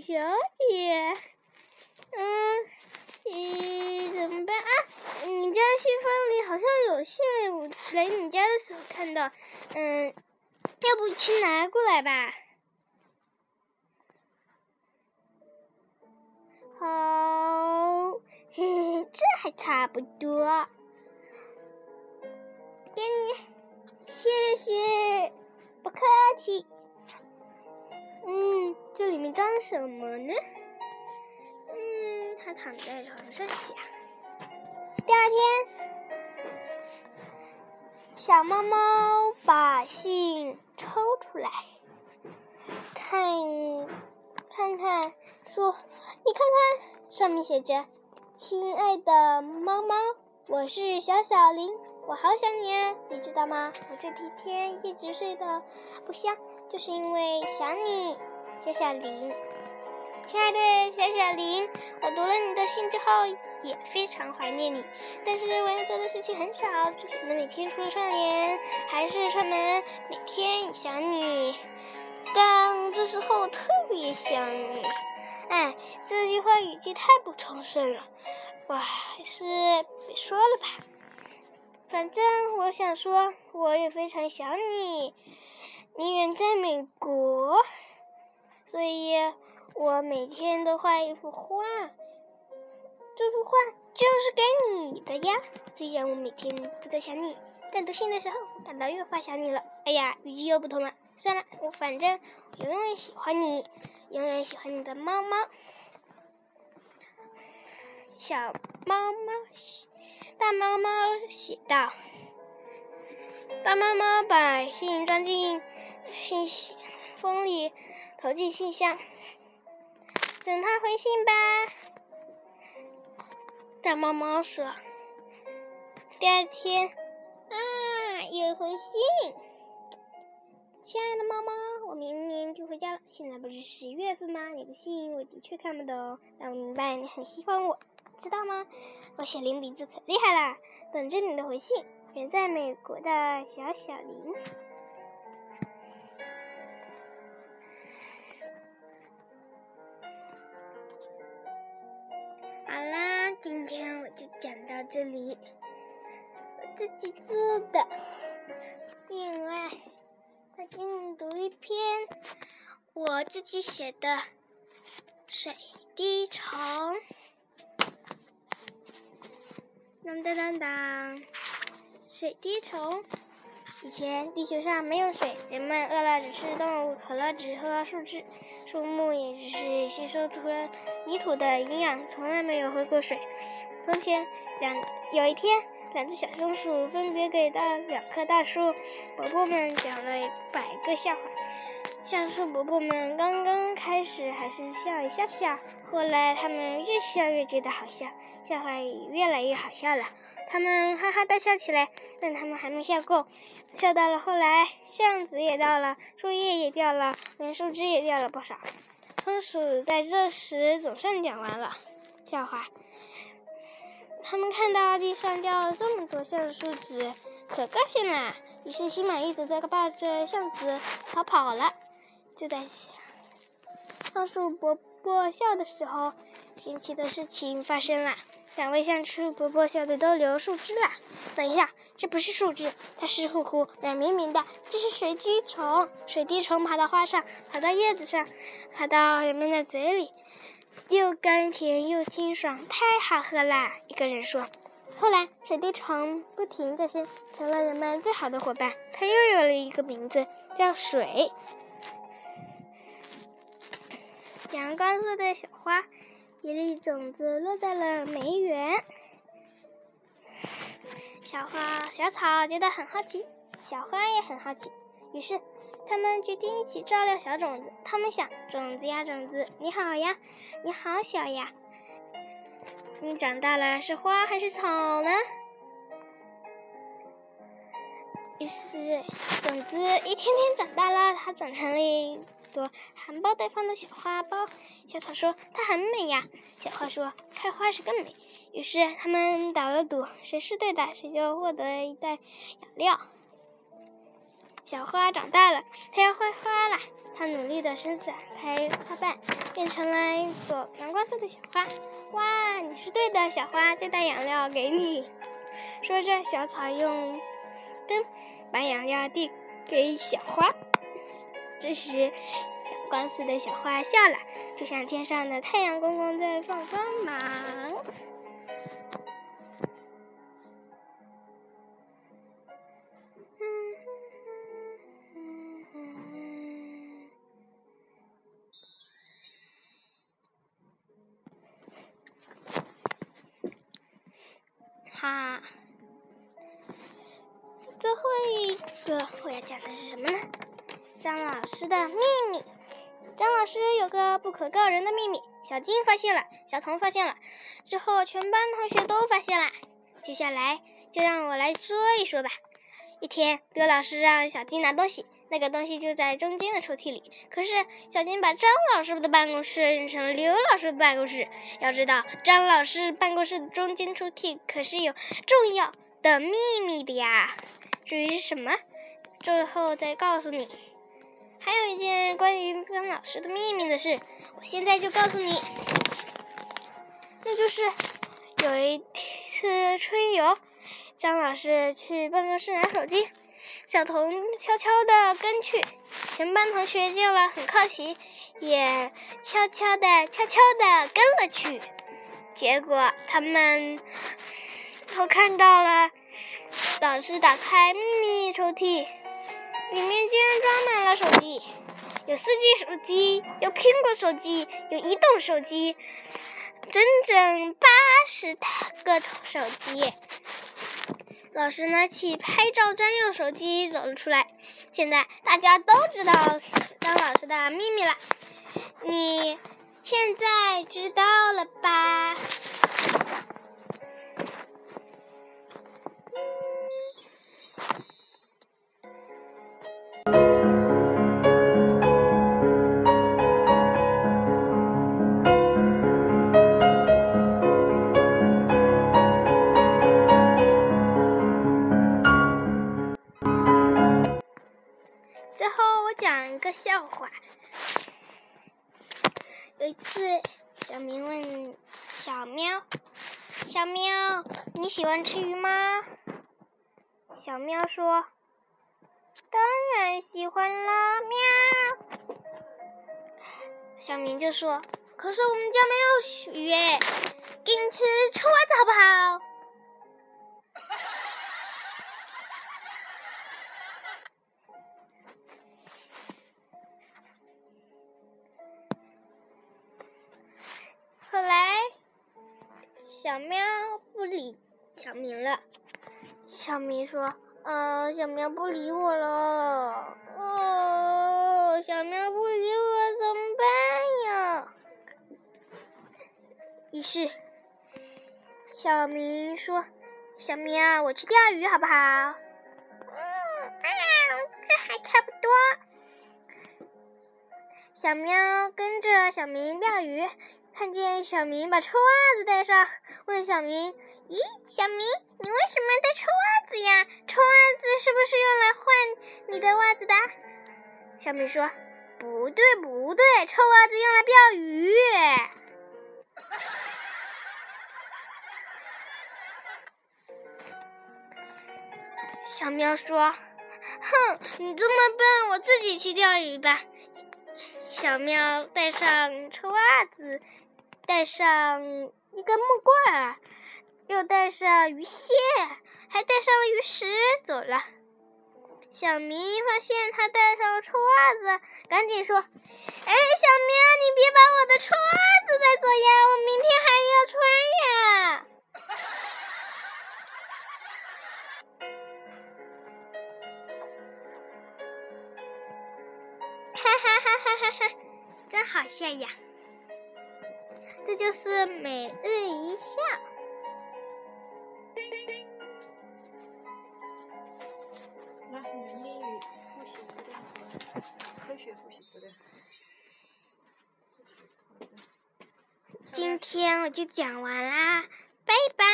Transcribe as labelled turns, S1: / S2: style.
S1: 小姐？嗯，咦，怎么办啊？你家信封里好像有信，我来你家的时候看到。嗯，要不去拿过来吧？好，嘿嘿，这还差不多。给你，谢谢，不客气。装什么呢？嗯，他躺在床上想。第二天，小猫猫把信抽出来，看，看看。说，你看看，上面写着：“亲爱的猫猫，我是小小林，我好想你啊，你知道吗？我这几天一直睡得不香，就是因为想你，小小林。亲爱的小小林，我读了你的信之后也非常怀念你，但是我要做的事情很少，只是能每天除了串联，还是串门，每天想你，但这时候我特别想你。”哎，这句话语气太不充分了，我还是别说了吧。反正我想说，我也非常想你。你远在美国，所以我每天都画一幅画。这幅画就是给你的呀。虽然我每天都在想你，但读信的时候感到越发想你了。哎呀，语句又不同了。算了，我反正永远喜欢你。永远喜欢你的猫猫，小猫猫写，大猫猫写道：“大猫猫把信装进信封里，投进信箱，等他回信吧。”大猫猫说：“第二天，啊，有回信。”亲爱的猫猫，我明年就回家了。现在不是十一月份吗？你的信我的确看不懂，但我明白你很喜欢我，知道吗？我小林鼻子可厉害啦，等着你的回信。远在美国的小小林。这里。我自己做的另外。再给你读一篇我自己写的《水滴虫》。当当当当，水滴虫。以前地球上没有水，人们饿了只吃动物，渴了只喝树枝，树木也只是吸收出了泥土的营养，从来没有喝过水。从前，两有一天。两只小松鼠分别给到两棵大树伯伯们讲了一百个笑话。橡树伯伯们刚刚开始还是笑一笑笑，后来他们越笑越觉得好笑，笑话也越来越好笑了。他们哈哈大笑起来，但他们还没笑够，笑到了后来，橡子也掉了，树叶也掉了，连树枝也掉了不少。松鼠在这时总算讲完了笑话。他们看到地上掉了这么多橡树枝，可高兴了。于是心满意足的抱着橡子逃跑了。就在橡树伯伯笑的时候，神奇的事情发生了：两位橡树伯伯笑得都流树枝了。等一下，这不是树枝，它湿乎乎、软绵绵的，这是水滴虫。水滴虫爬到花上，爬到叶子上，爬到人们的嘴里。又甘甜又清爽，太好喝啦！一个人说。后来，水滴虫不停的生，成了人们最好的伙伴。它又有了一个名字，叫水。阳光色的小花，一粒种子落在了梅园。小花、小草觉得很好奇，小花也很好奇，于是。他们决定一起照料小种子。他们想：种子呀，种子，你好呀，你好小呀，你长大了是花还是草呢？于是，种子一天天长大了，它长成了一朵含苞待放的小花苞。小草说：“它很美呀。”小花说：“开花时更美。”于是他们打了赌，谁是对的，谁就获得一袋养料。小花长大了，它要开花了。它努力地伸展开花瓣，变成了一朵阳光色的小花。哇，你是对的，小花，这袋养料给你。说着，小草用根把养料递给小花。这时，阳光似的小花笑了，就像天上的太阳公公在放光芒。最后一个我要讲的是什么呢？张老师的秘密。张老师有个不可告人的秘密，小金发现了，小童发现了，之后全班同学都发现了。接下来就让我来说一说吧。一天，刘老师让小金拿东西。那个东西就在中间的抽屉里，可是小金把张老师的办公室认成了刘老师的办公室。要知道，张老师办公室的中间抽屉可是有重要的秘密的呀。至于是什么，最后再告诉你。还有一件关于张老师的秘密的事，我现在就告诉你。那就是有一次春游，张老师去办公室拿手机。小童悄悄地跟去，全班同学见了很好奇，也悄悄地、悄悄地跟了去。结果他们都看到了老师打开秘密抽屉，里面竟然装满了手机，有四 G 手机，有苹果手机，有移动手机，整整八十个手机。老师拿起拍照专用手机走了出来。现在大家都知道张老师的秘密了，你现在知道了吧？笑话。有一次，小明问小喵：“小喵，你喜欢吃鱼吗？”小喵说：“当然喜欢啦，喵。”小明就说：“可是我们家没有鱼，给你吃臭袜子好不好？”小喵不理小明了。小明说：“嗯，小喵不理我了。哦，小喵不理我怎么办呀？”于是，小明说：“小喵，我去钓鱼好不好？”“嗯，这还差不多。”小喵跟着小明钓鱼。看见小明把臭袜子戴上，问小明：“咦，小明，你为什么戴臭袜子呀？臭袜子是不是用来换你的袜子的？”小明说：“不对，不对，臭袜子用来钓鱼。”小喵说：“哼，你这么笨，我自己去钓鱼吧。”小喵戴上臭袜子。带上一根木棍儿，又带上鱼线，还带上了鱼食，走了。小明发现他带上了臭袜子，赶紧说：“哎，小
S2: 那是英语复习资料，科学复习资料。
S1: 今天我就讲完啦。拜拜